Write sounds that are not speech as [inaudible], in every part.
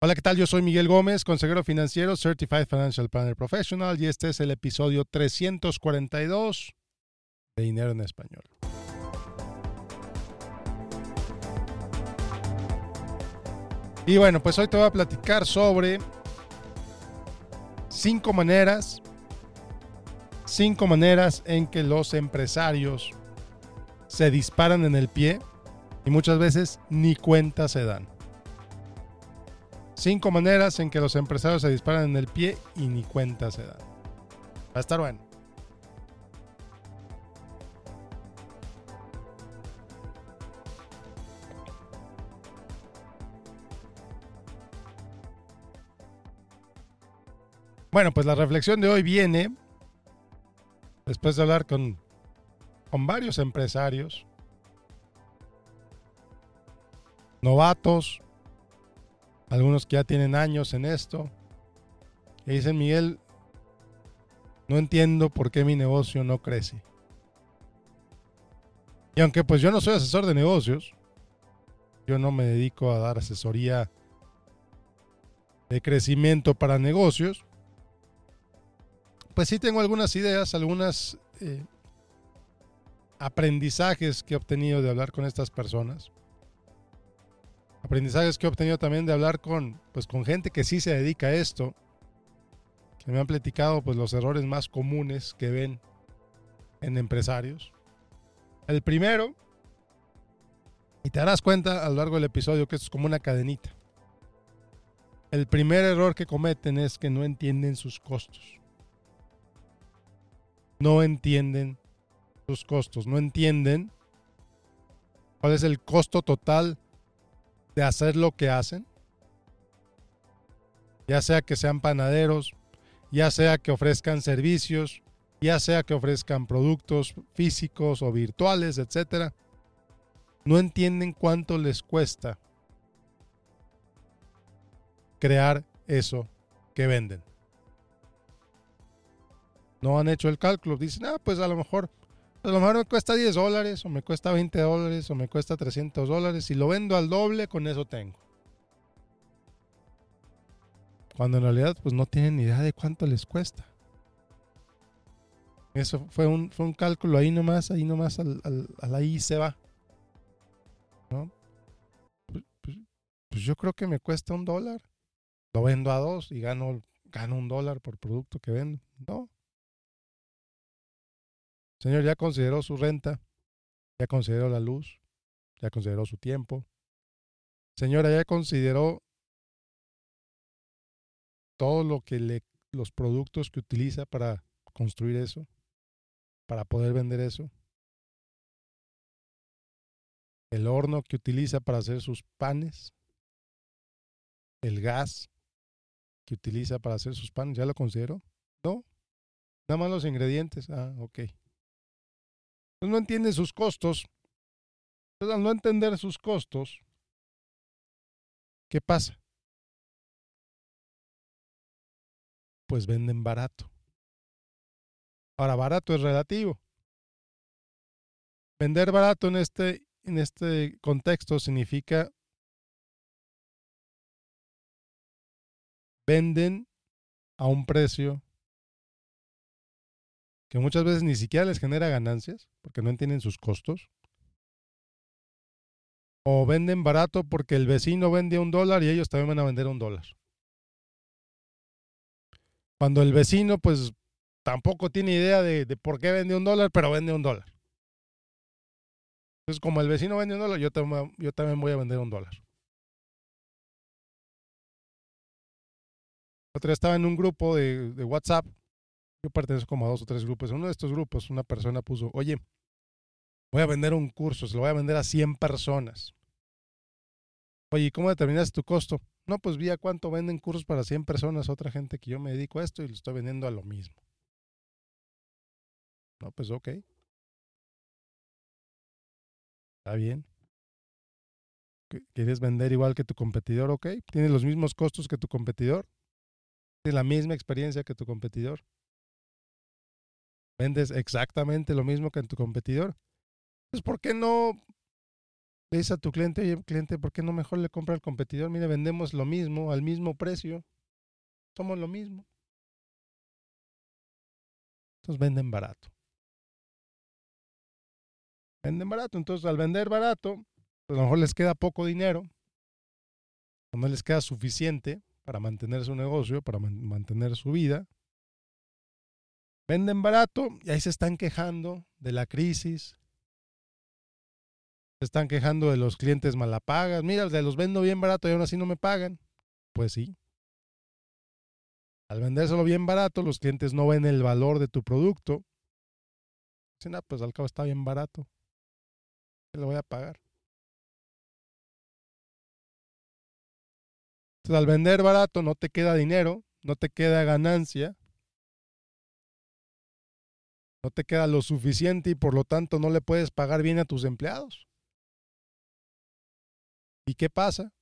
Hola, ¿qué tal? Yo soy Miguel Gómez, consejero financiero, Certified Financial Planner Professional, y este es el episodio 342 de Dinero en Español. Y bueno, pues hoy te voy a platicar sobre cinco maneras, cinco maneras en que los empresarios se disparan en el pie y muchas veces ni cuenta se dan. Cinco maneras en que los empresarios se disparan en el pie y ni cuenta se dan. Va a estar bueno. Bueno, pues la reflexión de hoy viene después de hablar con, con varios empresarios, novatos, algunos que ya tienen años en esto, y dicen, Miguel, no entiendo por qué mi negocio no crece. Y aunque pues yo no soy asesor de negocios, yo no me dedico a dar asesoría de crecimiento para negocios, pues sí tengo algunas ideas, algunas eh, aprendizajes que he obtenido de hablar con estas personas aprendizajes que he obtenido también de hablar con, pues, con gente que sí se dedica a esto, que me han platicado pues, los errores más comunes que ven en empresarios. El primero, y te darás cuenta a lo largo del episodio que esto es como una cadenita. El primer error que cometen es que no entienden sus costos. No entienden sus costos, no entienden cuál es el costo total de hacer lo que hacen, ya sea que sean panaderos, ya sea que ofrezcan servicios, ya sea que ofrezcan productos físicos o virtuales, etcétera, no entienden cuánto les cuesta crear eso que venden. No han hecho el cálculo, dicen, ah, pues a lo mejor a lo mejor me cuesta 10 dólares, o me cuesta 20 dólares, o me cuesta 300 dólares. Si lo vendo al doble, con eso tengo. Cuando en realidad, pues no tienen ni idea de cuánto les cuesta. Eso fue un, fue un cálculo ahí nomás, ahí nomás, al, al, ahí se va. ¿No? Pues, pues, pues, yo creo que me cuesta un dólar. Lo vendo a dos y gano, gano un dólar por producto que vendo. No, Señor, ya consideró su renta, ya consideró la luz, ya consideró su tiempo. Señora, ya consideró todo lo que le, los productos que utiliza para construir eso, para poder vender eso. El horno que utiliza para hacer sus panes, el gas que utiliza para hacer sus panes, ¿ya lo consideró? No, nada más los ingredientes. Ah, ok no entiende sus costos. Entonces, al no entender sus costos, ¿qué pasa? Pues venden barato. Ahora, barato es relativo. Vender barato en este, en este contexto significa venden a un precio que muchas veces ni siquiera les genera ganancias porque no entienden sus costos. O venden barato porque el vecino vende un dólar y ellos también van a vender un dólar. Cuando el vecino pues tampoco tiene idea de, por qué vende un dólar, pero vende un dólar. Entonces como el vecino vende un dólar, yo, yo también voy a vender un dólar. Otra estaba en un grupo de, de WhatsApp yo pertenezco como a dos o tres grupos. En uno de estos grupos una persona puso, oye, voy a vender un curso, se lo voy a vender a 100 personas. Oye, ¿cómo determinas tu costo? No, pues vi a cuánto venden cursos para 100 personas, otra gente que yo me dedico a esto y lo estoy vendiendo a lo mismo. No, pues ok. Está bien. ¿Quieres vender igual que tu competidor? Ok. ¿Tienes los mismos costos que tu competidor? ¿Tienes la misma experiencia que tu competidor? Vendes exactamente lo mismo que en tu competidor, pues ¿por qué no le dices a tu cliente, oye, cliente, ¿por qué no mejor le compra al competidor? Mire, vendemos lo mismo, al mismo precio. Somos lo mismo. Entonces venden barato. Venden barato. Entonces, al vender barato, pues a lo mejor les queda poco dinero. No les queda suficiente para mantener su negocio, para mantener su vida. Venden barato y ahí se están quejando de la crisis, se están quejando de los clientes malapagas. Mira, de los vendo bien barato y aún así no me pagan. Pues sí. Al vendérselo bien barato, los clientes no ven el valor de tu producto. Dicen, ah, pues al cabo está bien barato. ¿Qué le voy a pagar? Entonces, al vender barato no te queda dinero, no te queda ganancia, no te queda lo suficiente y por lo tanto no le puedes pagar bien a tus empleados. ¿Y qué pasa?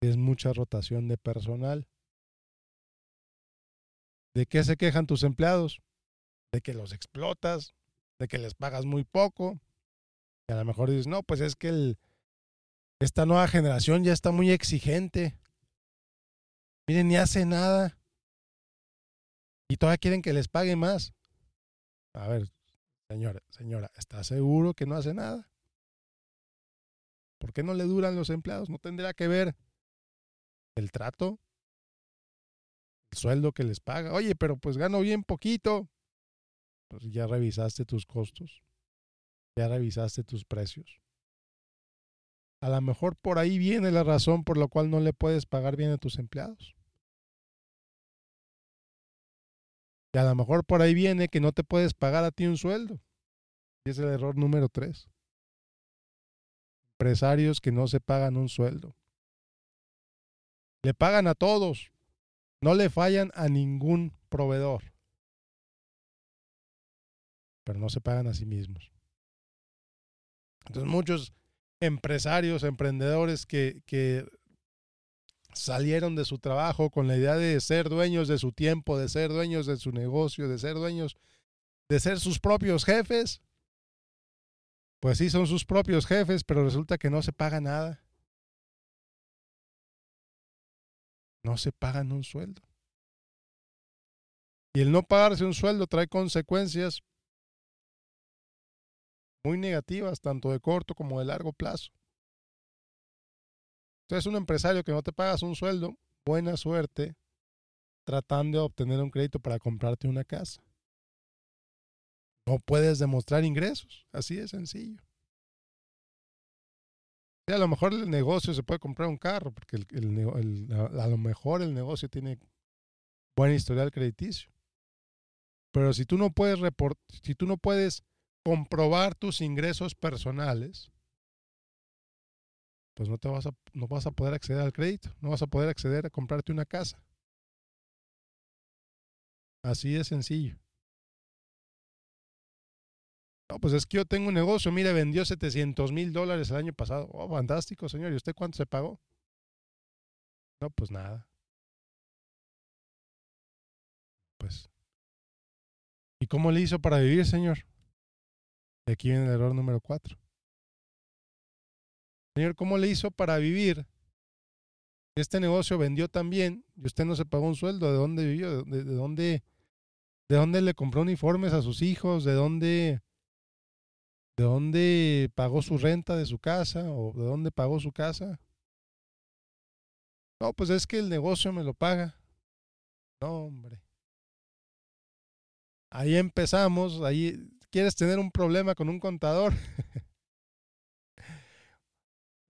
Es mucha rotación de personal. ¿De qué se quejan tus empleados? De que los explotas, de que les pagas muy poco. Y a lo mejor dices, no, pues es que el, esta nueva generación ya está muy exigente. Miren, ni hace nada. Y todavía quieren que les pague más. A ver, señora, señora, ¿está seguro que no hace nada? ¿Por qué no le duran los empleados? ¿No tendrá que ver el trato? ¿El sueldo que les paga? Oye, pero pues gano bien poquito. Pues ya revisaste tus costos. Ya revisaste tus precios. A lo mejor por ahí viene la razón por la cual no le puedes pagar bien a tus empleados. Y a lo mejor por ahí viene que no te puedes pagar a ti un sueldo. Y es el error número tres empresarios que no se pagan un sueldo. Le pagan a todos, no le fallan a ningún proveedor, pero no se pagan a sí mismos. Entonces muchos empresarios, emprendedores que, que salieron de su trabajo con la idea de ser dueños de su tiempo, de ser dueños de su negocio, de ser dueños, de ser sus propios jefes, pues sí, son sus propios jefes, pero resulta que no se paga nada. No se pagan un sueldo. Y el no pagarse un sueldo trae consecuencias muy negativas, tanto de corto como de largo plazo. Entonces, un empresario que no te pagas un sueldo, buena suerte tratando de obtener un crédito para comprarte una casa. No puedes demostrar ingresos, así de sencillo. a lo mejor el negocio se puede comprar un carro, porque a lo mejor el negocio tiene buen historial crediticio. Pero si tú no puedes si tú no puedes comprobar tus ingresos personales, pues no te vas a, no vas a poder acceder al crédito, no vas a poder acceder a comprarte una casa. Así de sencillo. No, pues es que yo tengo un negocio, mire, vendió 700 mil dólares el año pasado. Oh, fantástico, señor. ¿Y usted cuánto se pagó? No, pues nada. Pues. ¿Y cómo le hizo para vivir, señor? Aquí viene el error número cuatro. Señor, ¿cómo le hizo para vivir? Este negocio vendió también y usted no se pagó un sueldo. ¿De dónde vivió? ¿De, de dónde, de dónde le compró uniformes a sus hijos? ¿De dónde ¿De dónde pagó su renta de su casa o de dónde pagó su casa? No, pues es que el negocio me lo paga. No, hombre. Ahí empezamos, ahí quieres tener un problema con un contador. [laughs]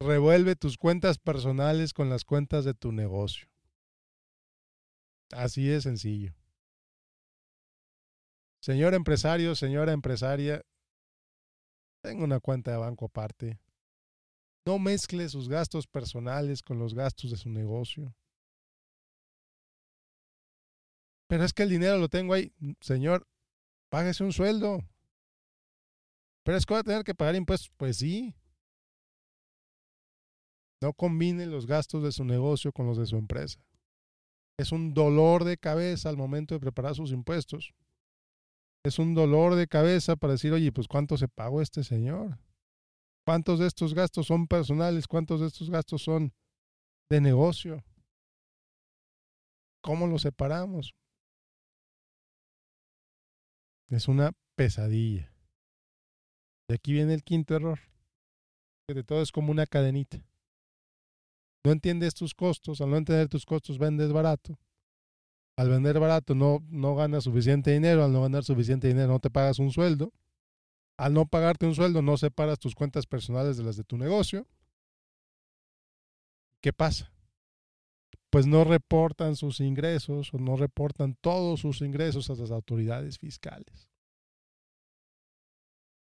Revuelve tus cuentas personales con las cuentas de tu negocio. Así de sencillo. Señor empresario, señora empresaria, tenga una cuenta de banco aparte. No mezcle sus gastos personales con los gastos de su negocio. Pero es que el dinero lo tengo ahí. Señor, páguese un sueldo. Pero es que va a tener que pagar impuestos. Pues sí. No combine los gastos de su negocio con los de su empresa. Es un dolor de cabeza al momento de preparar sus impuestos es un dolor de cabeza para decir, oye, pues cuánto se pagó este señor. ¿Cuántos de estos gastos son personales? ¿Cuántos de estos gastos son de negocio? ¿Cómo los separamos? Es una pesadilla. De aquí viene el quinto error. Que de todo es como una cadenita. No entiendes tus costos. Al no entender tus costos, vendes barato. Al vender barato no, no ganas suficiente dinero. Al no ganar suficiente dinero no te pagas un sueldo. Al no pagarte un sueldo no separas tus cuentas personales de las de tu negocio. ¿Qué pasa? Pues no reportan sus ingresos o no reportan todos sus ingresos a las autoridades fiscales.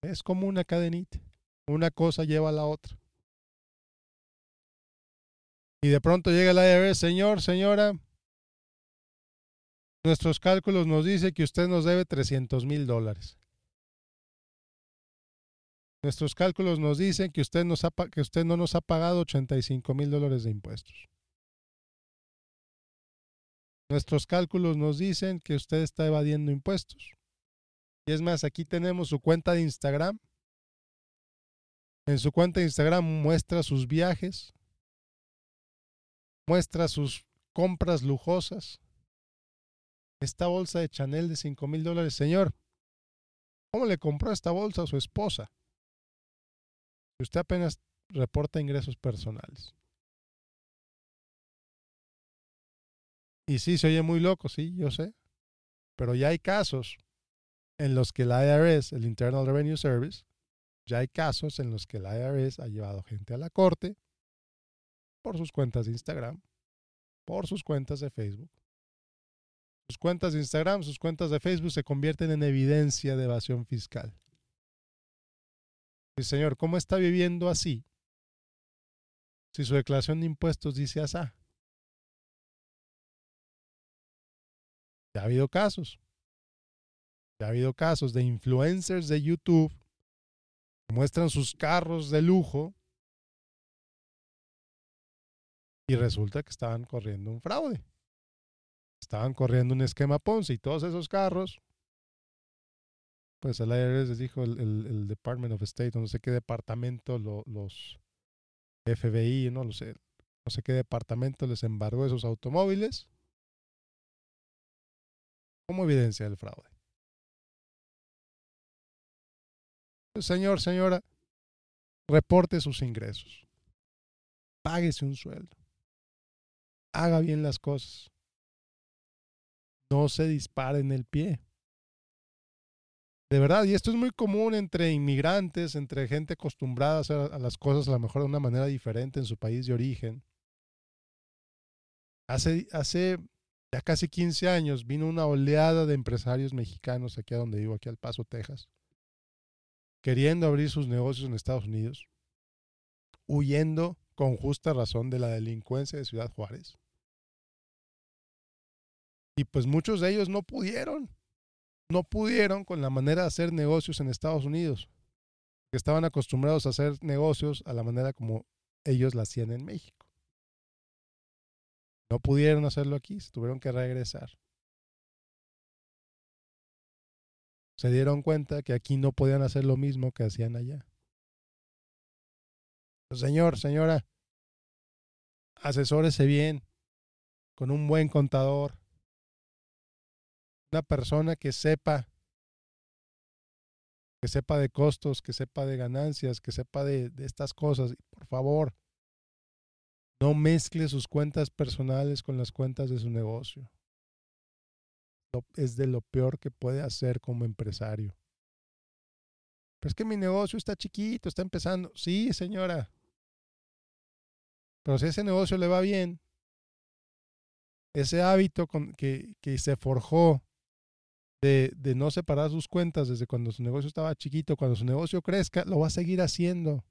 Es como una cadenita. Una cosa lleva a la otra. Y de pronto llega el IRS, señor, señora, nuestros cálculos nos dice que usted nos debe 300 mil dólares. Nuestros cálculos nos dicen que usted, nos ha, que usted no nos ha pagado 85 mil dólares de impuestos. Nuestros cálculos nos dicen que usted está evadiendo impuestos. Y es más, aquí tenemos su cuenta de Instagram. En su cuenta de Instagram muestra sus viajes, muestra sus compras lujosas. Esta bolsa de Chanel de 5 mil dólares, señor, ¿cómo le compró esta bolsa a su esposa? Usted apenas reporta ingresos personales. Y sí, se oye muy loco, sí, yo sé. Pero ya hay casos en los que el IRS, el Internal Revenue Service, ya hay casos en los que el IRS ha llevado gente a la corte por sus cuentas de Instagram, por sus cuentas de Facebook. Sus cuentas de Instagram, sus cuentas de Facebook se convierten en evidencia de evasión fiscal. Y señor, ¿cómo está viviendo así? Si su declaración de impuestos dice asá. Ya ha habido casos. Ya ha habido casos de influencers de YouTube que muestran sus carros de lujo y resulta que estaban corriendo un fraude. Estaban corriendo un esquema Ponzi y todos esos carros pues el IRS les dijo el, Department of State, no sé qué departamento, los FBI, no lo sé, no sé qué departamento les embargó esos automóviles como evidencia del fraude. Señor, señora, reporte sus ingresos. Páguese un sueldo. Haga bien las cosas. No se dispare en el pie. De verdad, y esto es muy común entre inmigrantes, entre gente acostumbrada a hacer a las cosas a lo mejor de una manera diferente en su país de origen. Hace, hace ya casi 15 años vino una oleada de empresarios mexicanos aquí a donde vivo, aquí al Paso, Texas, queriendo abrir sus negocios en Estados Unidos, huyendo con justa razón de la delincuencia de Ciudad Juárez. Y pues muchos de ellos no pudieron no pudieron con la manera de hacer negocios en Estados Unidos, que estaban acostumbrados a hacer negocios a la manera como ellos la hacían en México. No pudieron hacerlo aquí, se tuvieron que regresar. Se dieron cuenta que aquí no podían hacer lo mismo que hacían allá. Señor, señora, asesórese bien con un buen contador, una persona que sepa, que sepa de costos, que sepa de ganancias, que sepa de, estas cosas. Por favor, no mezcle sus cuentas personales con las cuentas de su negocio. Es de lo peor que puede hacer como empresario. Pero es que mi negocio está chiquito, está empezando. Sí, señora. Pero si ese negocio le va bien, ese hábito que, que se forjó de, no separar sus cuentas desde cuando su negocio estaba chiquito, cuando su negocio crezca, lo va a seguir haciendo.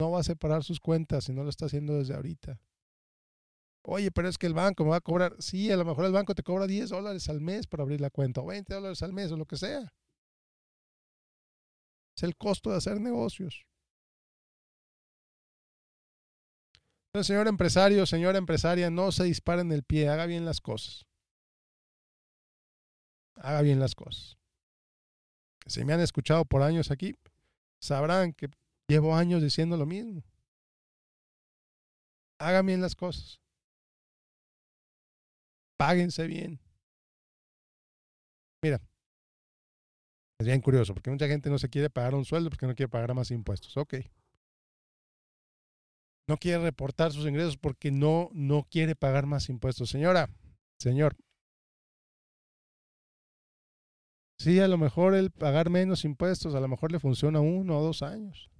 No va a separar sus cuentas si no lo está haciendo desde ahorita. Oye, pero es que el banco me va a cobrar. Sí, a lo mejor el banco te cobra 10 dólares al mes para abrir la cuenta, o 20 dólares al mes, o lo que sea. Es el costo de hacer negocios. Señor empresario, señora empresaria, no se dispare en el pie, haga bien las cosas haga bien las cosas. Si me han escuchado por años aquí, sabrán que Llevo años diciendo lo mismo. Hagan bien las cosas. Páguense bien. Mira, es bien curioso, porque mucha gente no se quiere pagar un sueldo porque no quiere pagar más impuestos. Ok. No quiere reportar sus ingresos porque no, no quiere pagar más impuestos. Señora, señor. Sí, a lo mejor el pagar menos impuestos, a lo mejor le funciona uno o dos años.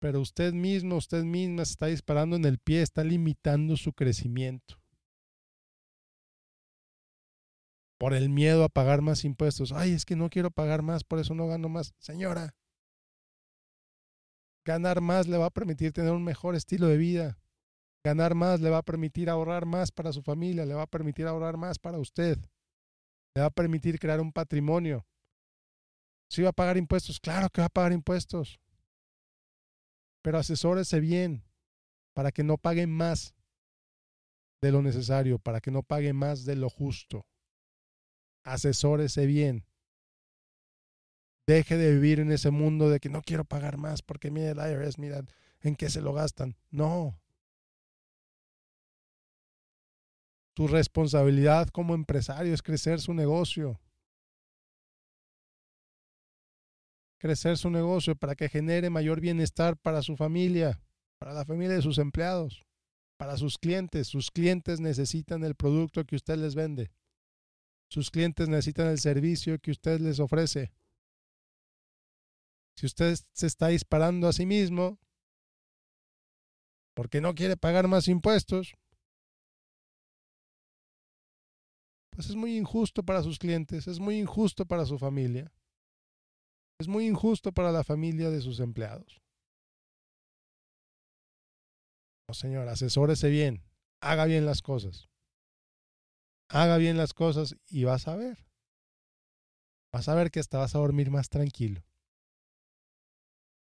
Pero usted mismo, usted misma se está disparando en el pie, está limitando su crecimiento. por el miedo a pagar más impuestos. Ay, es que no quiero pagar más, por eso no gano más. Señora, ganar más le va a permitir tener un mejor estilo de vida. Ganar más le va a permitir ahorrar más para su familia, le va a permitir ahorrar más para usted. Le va a permitir crear un patrimonio. Si va a pagar impuestos, claro que va a pagar impuestos. Pero asesórese bien para que no pague más de lo necesario, para que no pague más de lo justo asesórese bien. Deje de vivir en ese mundo de que no quiero pagar más porque mire el IRS, mira en qué se lo gastan. No. Tu responsabilidad como empresario es crecer su negocio. Crecer su negocio para que genere mayor bienestar para su familia, para la familia de sus empleados, para sus clientes. Sus clientes necesitan el producto que usted les vende. Sus clientes necesitan el servicio que usted les ofrece. Si usted se está disparando a sí mismo porque no quiere pagar más impuestos, pues es muy injusto para sus clientes, es muy injusto para su familia, es muy injusto para la familia de sus empleados. No, señor, asesórese bien, haga bien las cosas haga bien las cosas y vas a ver. Vas a ver que hasta vas a dormir más tranquilo.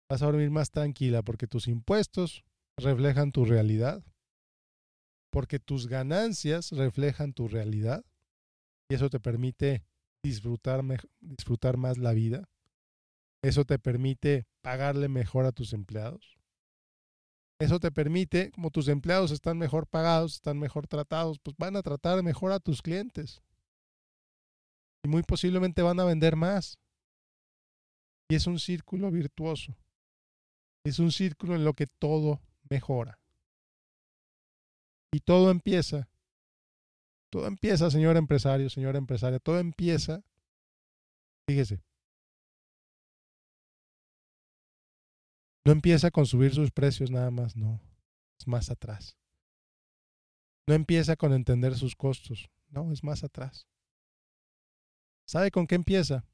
Vas a dormir más tranquila porque tus impuestos reflejan tu realidad, porque tus ganancias reflejan tu realidad y eso te permite disfrutar, disfrutar más la vida. Eso te permite pagarle mejor a tus empleados. Eso te permite, como tus empleados están mejor pagados, están mejor tratados, pues van a tratar mejor a tus clientes. Y muy posiblemente van a vender más. Y es un círculo virtuoso. Es un círculo en lo que todo mejora. Y todo empieza. Todo empieza, señor empresario, señora empresaria. Todo empieza. Fíjese, No empieza con subir sus precios nada más, no. Es más atrás. No empieza con entender sus costos, no, es más atrás. ¿Sabe con qué empieza?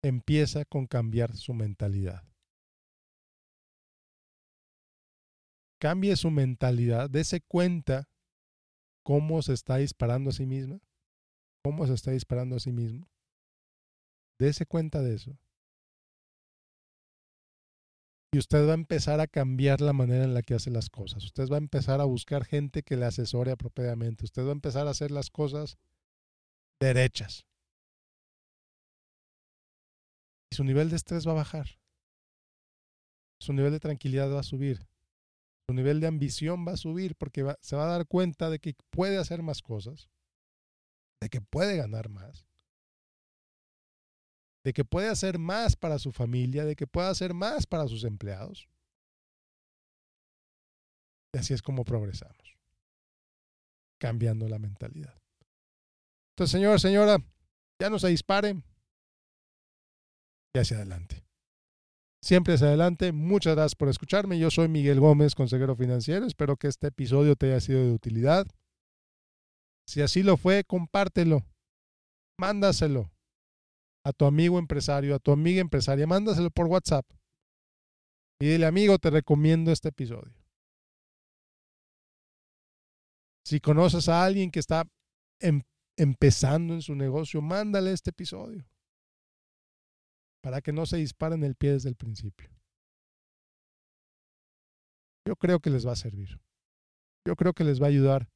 Empieza con cambiar su mentalidad. Cambie su mentalidad, dése cuenta cómo se está disparando a sí misma, cómo se está disparando a sí mismo. Dese cuenta de eso. Y usted va a empezar a cambiar la manera en la que hace las cosas. Usted va a empezar a buscar gente que le asesore apropiadamente. Usted va a empezar a hacer las cosas derechas. Y su nivel de estrés va a bajar. Su nivel de tranquilidad va a subir. Su nivel de ambición va a subir porque se va a dar cuenta de que puede hacer más cosas, de que puede ganar más de que puede hacer más para su familia, de que puede hacer más para sus empleados. Y así es como progresamos, cambiando la mentalidad. Entonces, señor, señora, ya no se dispare y hacia adelante. Siempre hacia adelante. Muchas gracias por escucharme. Yo soy Miguel Gómez, consejero financiero. Espero que este episodio te haya sido de utilidad. Si así lo fue, compártelo. Mándaselo a tu amigo empresario, a tu amiga empresaria, mándaselo por WhatsApp. Y dile, amigo, te recomiendo este episodio. Si conoces a alguien que está em, empezando en su negocio, mándale este episodio para que no se disparen el pie desde el principio. Yo creo que les va a servir. Yo creo que les va a ayudar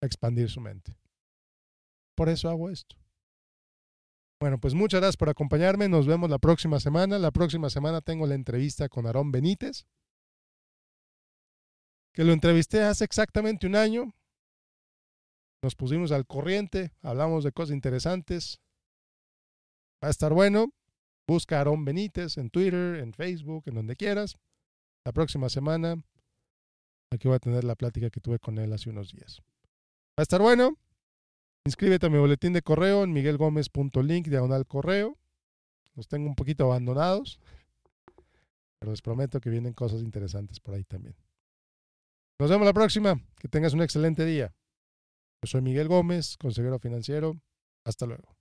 a expandir su mente. Por eso hago esto Bueno, pues muchas gracias por acompañarme. Nos vemos la próxima semana. La próxima semana tengo la entrevista con Aarón Benítez, que lo entrevisté hace exactamente un año. Nos pusimos al corriente, hablamos de cosas interesantes. Va a estar bueno. Busca a Aarón Benítez en Twitter, en Facebook, en donde quieras. La próxima semana, aquí voy a tener la plática que tuve con él hace unos días. Va a estar bueno. Inscríbete a mi boletín de correo en miguelgomez.link diagonal correo. Los tengo un poquito abandonados, pero les prometo que vienen cosas interesantes por ahí también. Nos vemos la próxima. Que tengas un excelente día. Yo soy Miguel Gómez, consejero financiero. Hasta luego.